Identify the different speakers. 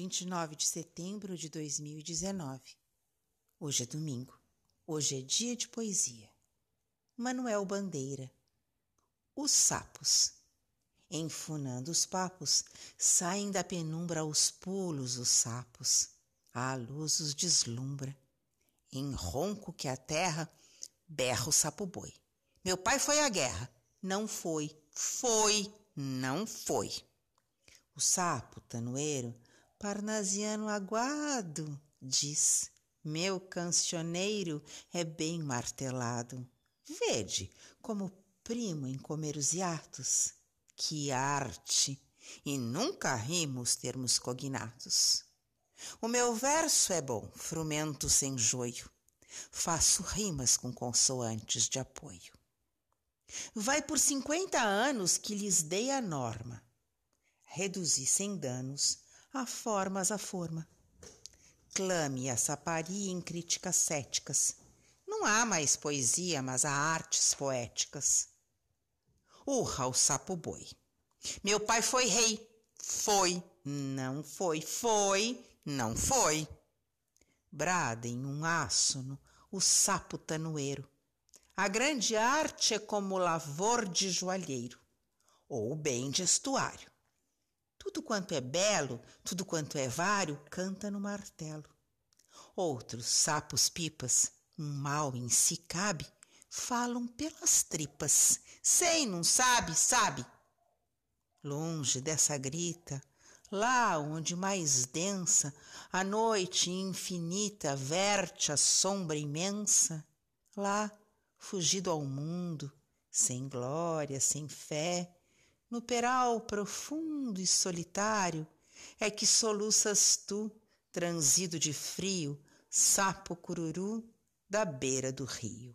Speaker 1: 29 de setembro de 2019. Hoje é domingo. Hoje é dia de poesia. Manuel Bandeira. Os sapos. Enfunando os papos, saem da penumbra aos pulos os sapos. A luz os deslumbra. Em ronco que a terra, berra o sapo boi. Meu pai foi à guerra. Não foi. Foi. Não foi. O sapo tanoeiro, parnasiano aguado, diz: Meu cancioneiro é bem martelado. Vede como primo em comer os hiatos. Que arte! E nunca rimo os termos cognatos. O meu verso é bom, frumento sem joio. Faço rimas com consoantes de apoio. Vai por cinquenta anos que lhes dei a norma reduzir sem danos a formas a forma. Clame a saparia em críticas céticas. Não há mais poesia, mas há artes poéticas. Urra o sapo boi. Meu pai foi rei. Foi, não foi, foi, não foi. Brada em um ásono o sapo tanoeiro. A grande arte é como o lavor de joalheiro, ou bem de estuário. Tudo quanto é belo, tudo quanto é vário, canta no martelo. Outros sapos pipas, um mal em si cabe, falam pelas tripas. Sei, não sabe, sabe. Longe dessa grita, lá onde mais densa a noite infinita verte a sombra imensa, lá, fugido ao mundo, sem glória, sem fé, no peral profundo e solitário, é que soluças tu, transido de frio, sapo cururu da beira do rio.